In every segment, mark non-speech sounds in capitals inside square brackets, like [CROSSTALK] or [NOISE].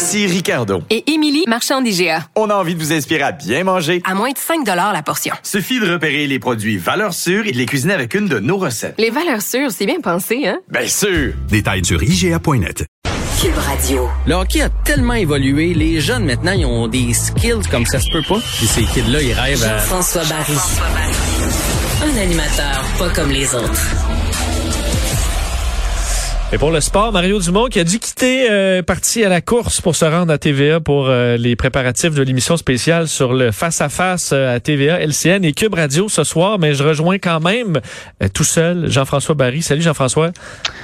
Ici Ricardo. Et Émilie, marchand d'IGA. On a envie de vous inspirer à bien manger. À moins de 5 la portion. Suffit de repérer les produits valeurs sûres et de les cuisiner avec une de nos recettes. Les valeurs sûres, c'est bien pensé, hein? Bien sûr! Détails sur IGA.net. Cube Radio. Le hockey a tellement évolué, les jeunes maintenant, ils ont des skills comme ça se peut pas. Puis ces kids-là, ils rêvent à... François Barry. Un animateur pas comme les autres. Et pour le sport, Mario Dumont qui a dû quitter, euh, parti à la course pour se rendre à TVA pour euh, les préparatifs de l'émission spéciale sur le face-à-face euh, à TVA, LCN et Cube Radio ce soir. Mais je rejoins quand même euh, tout seul Jean-François Barry. Salut Jean-François.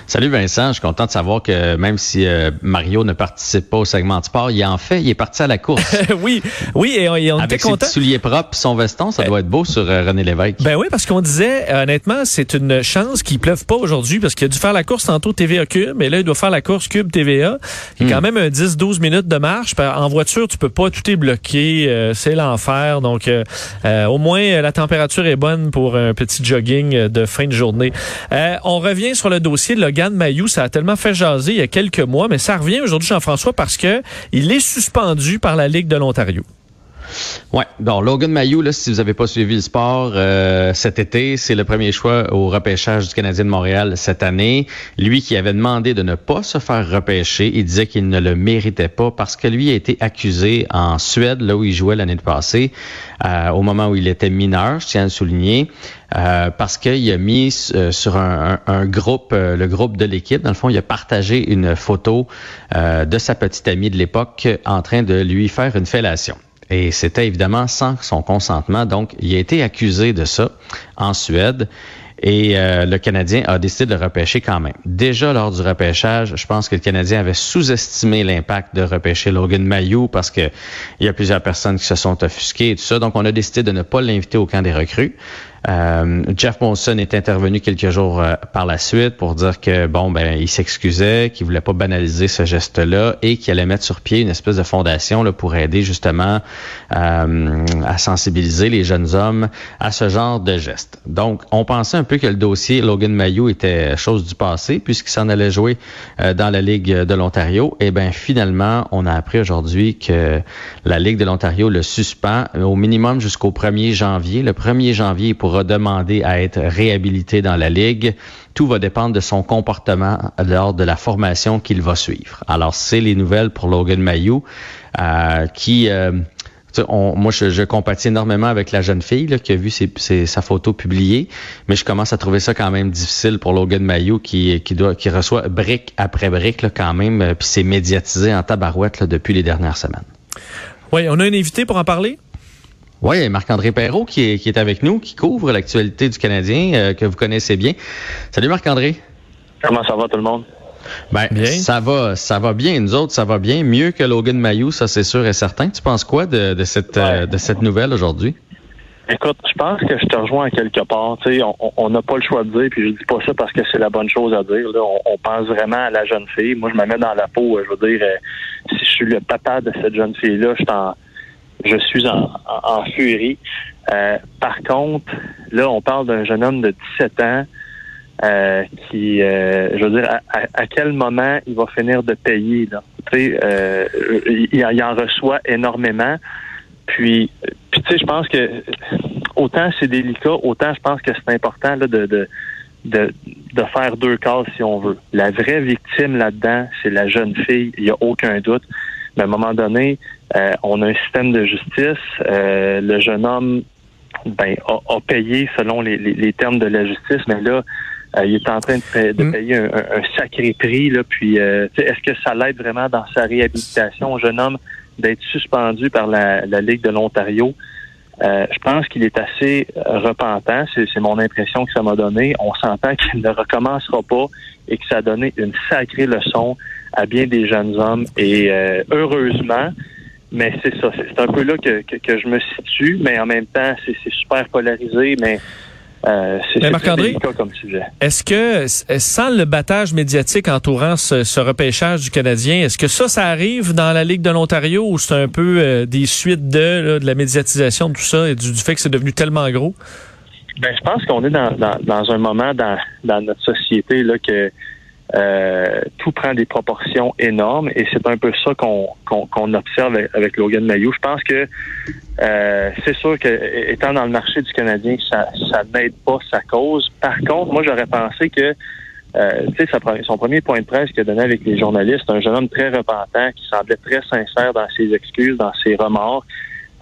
Salut Vincent, je suis content de savoir que même si Mario ne participe pas au segment de sport, il en fait, il est parti à la course. [LAUGHS] oui, oui, et on, et on Avec était content. ses souliers propres, son veston, ça doit être beau sur René Lévesque. Ben oui, parce qu'on disait, honnêtement, c'est une chance qu'il pleuve pas aujourd'hui parce qu'il a dû faire la course tantôt TVA Cube, mais là, il doit faire la course Cube TVA. Il y a quand même un 10-12 minutes de marche. En voiture, tu peux pas, tout est bloqué, euh, c'est l'enfer. Donc, euh, euh, au moins, la température est bonne pour un petit jogging de fin de journée. on revient sur le dossier de Logan Mayou. Ça a tellement fait jaser il y a quelques mois, mais ça revient aujourd'hui, Jean-François, parce que il est suspendu par la Ligue de l'Ontario. Ouais. Bon, Logan Mayou, là, si vous n'avez pas suivi le sport euh, cet été, c'est le premier choix au repêchage du Canadien de Montréal cette année. Lui qui avait demandé de ne pas se faire repêcher, il disait qu'il ne le méritait pas parce que lui a été accusé en Suède, là où il jouait l'année passée, euh, au moment où il était mineur, je tiens à le souligner. Euh, parce qu'il a mis euh, sur un, un, un groupe, euh, le groupe de l'équipe, dans le fond, il a partagé une photo de sa petite amie de l'époque en train de lui faire une fellation. Et c'était évidemment sans son consentement. Donc, il a été accusé de ça en Suède. Et euh, le Canadien a décidé de le repêcher quand même. Déjà lors du repêchage, je pense que le Canadien avait sous-estimé l'impact de repêcher Logan Mayou parce que il y a plusieurs personnes qui se sont offusquées et tout ça. Donc on a décidé de ne pas l'inviter au camp des recrues. Euh, Jeff Monson est intervenu quelques jours euh, par la suite pour dire que bon ben il s'excusait, qu'il voulait pas banaliser ce geste-là et qu'il allait mettre sur pied une espèce de fondation là, pour aider justement euh, à sensibiliser les jeunes hommes à ce genre de gestes. Donc on pensait un peu que le dossier Logan Mayou était chose du passé puisqu'il s'en allait jouer dans la Ligue de l'Ontario. Et ben finalement on a appris aujourd'hui que la Ligue de l'Ontario le suspend au minimum jusqu'au 1er janvier. Le 1er janvier pour demander à être réhabilité dans la Ligue. Tout va dépendre de son comportement lors de la formation qu'il va suivre. Alors, c'est les nouvelles pour Logan Mayou, euh, qui... Euh, moi, je, compatis énormément avec la jeune fille qui a vu sa photo publiée, mais je commence à trouver ça quand même difficile pour Logan Mayou qui, reçoit brique après brique quand même, euh, puis c'est médiatisé en tabarouette depuis les dernières semaines. Oui, on a un invité pour en parler? Oui, Marc-André Perrault qui est, qui est, avec nous, qui couvre l'actualité du Canadien, euh, que vous connaissez bien. Salut Marc-André. Comment ça va tout le monde? Ben, bien. ça va, ça va bien. Nous autres, ça va bien. Mieux que Logan Mayou, ça c'est sûr et certain. Tu penses quoi de, de cette, ouais. euh, de cette nouvelle aujourd'hui? Écoute, je pense que je te rejoins à quelque part. Tu sais, on n'a pas le choix de dire, puis je dis pas ça parce que c'est la bonne chose à dire. Là. On, on, pense vraiment à la jeune fille. Moi, je me mets dans la peau. Je veux dire, euh, si je suis le papa de cette jeune fille-là, je t'en je suis en, en, furie. Euh, par contre, là, on parle d'un jeune homme de 17 ans euh, qui, euh, je veux dire, à, à, quel moment il va finir de payer là? Euh, il, il, en reçoit énormément. Puis, puis tu sais, je pense que autant c'est délicat, autant je pense que c'est important là, de, de de, de faire deux cases si on veut. La vraie victime là-dedans, c'est la jeune fille, il n'y a aucun doute. Mais à un moment donné, euh, on a un système de justice. Euh, le jeune homme ben, a, a payé selon les, les, les, termes de la justice, mais là, euh, il est en train de, payer, de payer un, un, sacré prix. Là, puis, euh, est-ce que ça l'aide vraiment dans sa réhabilitation au jeune homme d'être suspendu par la, la Ligue de l'Ontario? Euh, je pense qu'il est assez repentant. C'est mon impression que ça m'a donné. On s'entend [LAUGHS] qu'il ne recommencera pas et que ça a donné une sacrée leçon à bien des jeunes hommes. Et euh, heureusement, mais c'est ça, c'est un peu là que, que, que, je me situe, mais en même temps, c'est super polarisé, mais euh, c'est Marc-André, comme sujet. Est-ce que, sans le battage médiatique entourant ce, ce, repêchage du Canadien, est-ce que ça, ça arrive dans la Ligue de l'Ontario ou c'est un peu euh, des suites de, là, de la médiatisation de tout ça et du, du fait que c'est devenu tellement gros? Ben, je pense qu'on est dans, dans, dans, un moment dans, dans notre société là que euh, tout prend des proportions énormes et c'est un peu ça qu'on observe avec, Logan Mayou. Je pense que euh, c'est sûr que étant dans le marché du Canadien, ça, ça n'aide pas sa cause. Par contre, moi j'aurais pensé que euh, son premier point de presse qu'il a donné avec les journalistes, un jeune homme très repentant qui semblait très sincère dans ses excuses, dans ses remords.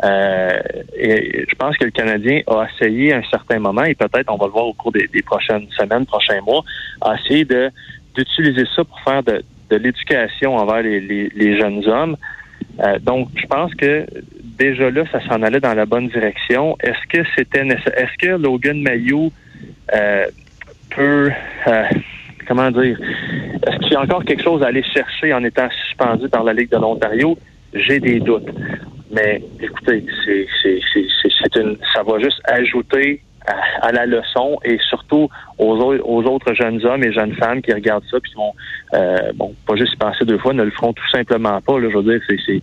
Euh, et je pense que le Canadien a essayé à un certain moment, et peut-être on va le voir au cours des, des prochaines semaines, prochains mois, a essayé de d'utiliser ça pour faire de, de l'éducation envers les, les, les, jeunes hommes. Euh, donc, je pense que déjà là, ça s'en allait dans la bonne direction. Est-ce que c'était est-ce que Logan Mayou euh, peut euh, comment dire est-ce qu'il y a encore quelque chose à aller chercher en étant suspendu par la Ligue de l'Ontario? J'ai des doutes. Mais écoutez, c'est, c'est, c'est, une ça va juste ajouter à, la leçon et surtout aux, aux, autres jeunes hommes et jeunes femmes qui regardent ça puis qui vont euh, bon pas juste y penser deux fois, ne le feront tout simplement pas. Là, je veux dire, c'est c'est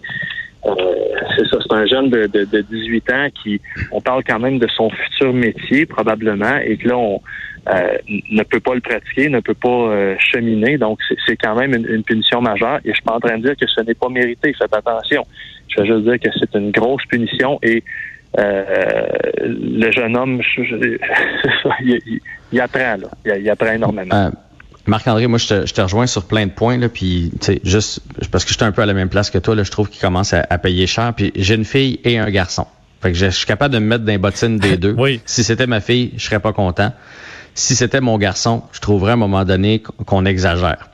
euh, ça, c'est un jeune de, de, de, 18 ans qui, on parle quand même de son futur métier probablement, et que là, on euh, ne peut pas le pratiquer, ne peut pas euh, cheminer, donc c'est quand même une, une, punition majeure. Et je suis pas en train de dire que ce n'est pas mérité, faites attention. Je veux juste dire que c'est une grosse punition et euh, le jeune homme, [LAUGHS] il, apprend, là. Il, apprend énormément. Euh, Marc-André, moi, je te, je te, rejoins sur plein de points, là, puis, tu sais, juste, parce que j'étais un peu à la même place que toi, là, je trouve qu'il commence à, payer cher, puis j'ai une fille et un garçon. Fait que je, suis capable de me mettre dans les bottines des deux. [LAUGHS] oui. Si c'était ma fille, je serais pas content. Si c'était mon garçon, je trouverais à un moment donné qu'on exagère.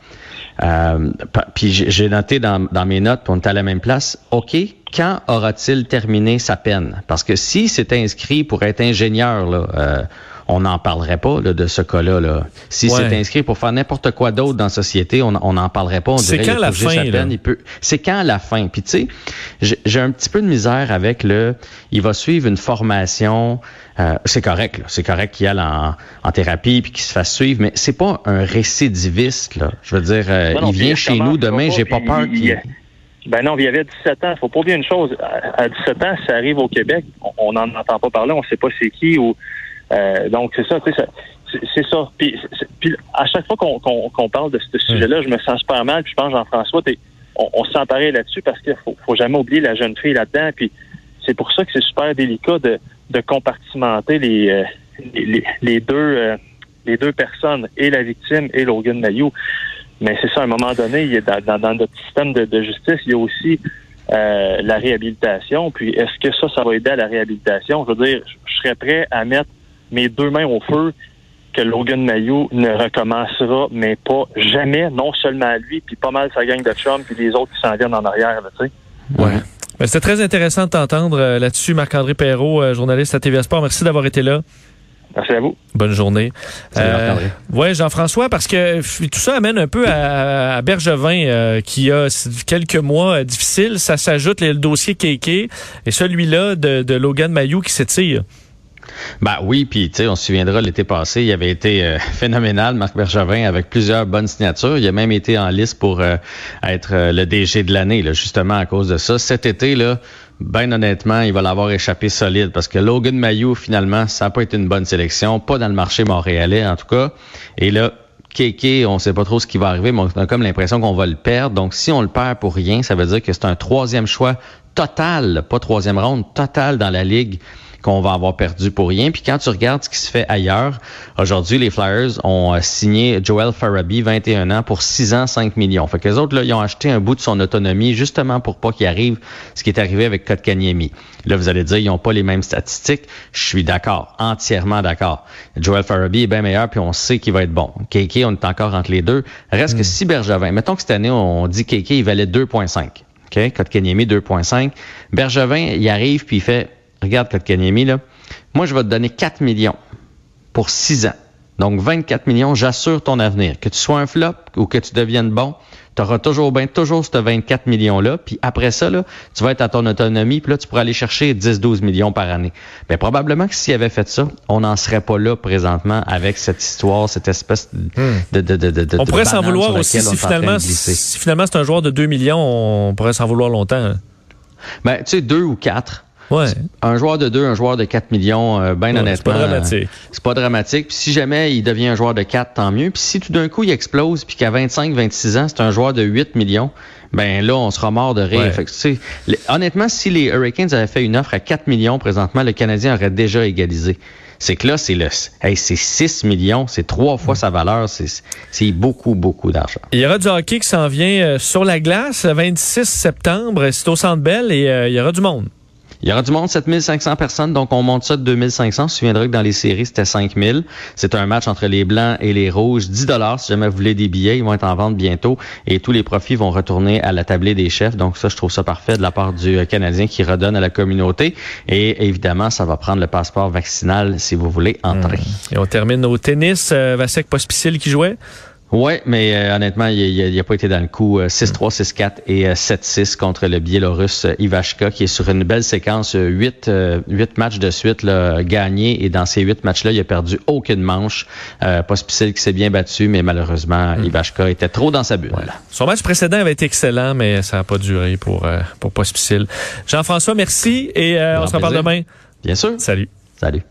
Euh, puis j'ai noté dans, dans mes notes, on est à la même place. OK, quand aura-t-il terminé sa peine? Parce que si c'est inscrit pour être ingénieur, là, euh, on n'en parlerait pas de ce cas-là. Là. Si c'est inscrit pour faire n'importe quoi d'autre dans la société, on n'en parlerait pas. C'est quand la fin? C'est quand la fin? Puis tu sais, j'ai un petit peu de misère avec le... Il va suivre une formation. Euh, c'est correct, c'est correct qu'il aille en, en thérapie puis qu'il se fasse suivre, mais c'est pas un récidiviste. Là. Je veux dire, euh, il vient chez nous demain, j'ai pas peur qu'il... Ben non, il y avait 17 ans. Faut pas oublier une chose. À 17 ans, ça arrive au Québec. On n'en entend pas parler. On sait pas c'est qui. Ou euh, donc c'est ça. C'est ça. Puis, à chaque fois qu'on parle de ce sujet-là, je me sens super mal. Puis je pense Jean-François, on, on s'en là-dessus parce qu'il faut, faut jamais oublier la jeune fille là-dedans. Puis c'est pour ça que c'est super délicat de, de compartimenter les, euh, les, les, deux euh, les deux personnes et la victime et Logan Mayou. Mais c'est ça, à un moment donné, il y a dans, dans, notre système de, de, justice, il y a aussi euh, la réhabilitation. Puis est-ce que ça, ça va aider à la réhabilitation? Je veux dire, je serais prêt à mettre mes deux mains au feu que Logan Mayou ne recommencera, mais pas jamais, non seulement à lui, puis pas mal sa gang de chums, puis les autres qui s'en viennent en arrière, tu sais. Ouais. Ben, C'était très intéressant de t'entendre euh, là-dessus, Marc-André Perrault, euh, journaliste à TVA Sport. Merci d'avoir été là. Merci à vous. Bonne journée. Euh, oui, Jean-François, parce que tout ça amène un peu à, Bergevin, euh, qui a quelques mois difficiles. Ça s'ajoute le dossier Kéké et celui-là de, Logan Mayou qui s'étire. Ben oui, puis tu sais, on se souviendra l'été passé, il avait été euh, [LAUGHS] phénoménal, Marc Bergevin, avec plusieurs bonnes signatures. Il a même été en liste pour être le DG de l'année, justement à cause de ça. Cet été, là, ben honnêtement, il va l'avoir échappé solide parce que Logan Mayou, finalement, ça n'a pas été une bonne sélection, pas dans le marché montréalais en tout cas. Et là, Kéké, on sait pas trop ce qui va arriver, mais on a comme l'impression qu'on va le perdre. Donc, si on le perd pour rien, ça veut dire que c'est un troisième choix total, pas troisième ronde, total dans la ligue qu'on va avoir perdu pour rien. Puis quand tu regardes ce qui se fait ailleurs, aujourd'hui, les Flyers ont euh, signé Joel Farabi, 21 ans, pour 6 ans, 5 millions. Fait que les autres, là, ils ont acheté un bout de son autonomie justement pour pas qu'il arrive ce qui est arrivé avec Kotkaniemi. Là, vous allez dire, ils n'ont pas les mêmes statistiques. Je suis d'accord, entièrement d'accord. Joel Farabi est bien meilleur, puis on sait qu'il va être bon. KK, on est encore entre les deux. Reste que hmm. si Bergevin, mettons que cette année, on dit KK, il valait 2,5. OK? Kotkaniemi, 2,5. Bergevin, il arrive, puis il fait regarde Kotkaniemi, là, moi, je vais te donner 4 millions pour 6 ans. Donc 24 millions, j'assure ton avenir. Que tu sois un flop ou que tu deviennes bon, tu auras toujours bien toujours ce 24 millions-là. Puis après ça, là, tu vas être à ton autonomie, puis là, tu pourras aller chercher 10-12 millions par année. Mais probablement que s'il avait fait ça, on n'en serait pas là présentement avec cette histoire, cette espèce de... de, de, de, de On pourrait s'en vouloir aussi si finalement, si finalement c'est un joueur de 2 millions, on pourrait s'en vouloir longtemps. hein. Ben, tu sais, deux ou quatre. Ouais. Un joueur de 2, un joueur de 4 millions, euh, ben Ouais, honnêtement. c'est pas dramatique. euh, C'est pas dramatique. Puis si jamais il devient un joueur de 4, tant mieux. Puis si tout d'un coup il explose, puis qu'à 25, 26 ans, c'est un joueur de 8 millions, ben là, on sera mort de rire. Ouais. Fait que, tu sais, les- honnêtement, si les Hurricanes avaient fait une offre à 4 millions présentement, le Canadien aurait déjà égalisé. C'est que là, c'est le, hey, c'est 6 millions, c'est trois fois sa valeur, c'est, c'est beaucoup, beaucoup d'argent. Il y aura du hockey qui s'en vient euh, sur la glace le 26 septembre. C'est au Centre Bell et euh, il y aura du monde. Il y aura du monde, 7500 personnes, donc on monte ça de 2500. On se souviendra que dans les séries, c'était 5000. C'est un match entre les Blancs et les Rouges. 10 dollars si jamais vous voulez des billets. Ils vont être en vente bientôt. Et tous les profits vont retourner à la tablée des chefs. Donc ça, je trouve ça parfait de la part du euh, Canadien qui redonne à la communauté. Et évidemment, ça va prendre le passeport vaccinal si vous voulez entrer. Et on termine au tennis. Euh, Vasek qui jouait? Ouais, mais euh, honnêtement, il n'a pas été dans le coup. Euh, 6-3, 6-4 et euh, 7-6 contre le Biélorusse euh, Ivashka, qui est sur une belle séquence. euh, Huit, euh, huit matchs de suite là, gagnés. Et dans ces huit matchs-là, il a perdu aucune manche. Euh, Pospisil qui s'est bien battu, mais malheureusement, Ivashka était trop dans sa bulle. Son match précédent avait été excellent, mais ça n'a pas duré pour, euh, pour Pospisil. Jean-François, merci et euh, on se reparle demain. Bien sûr. Salut. Salut.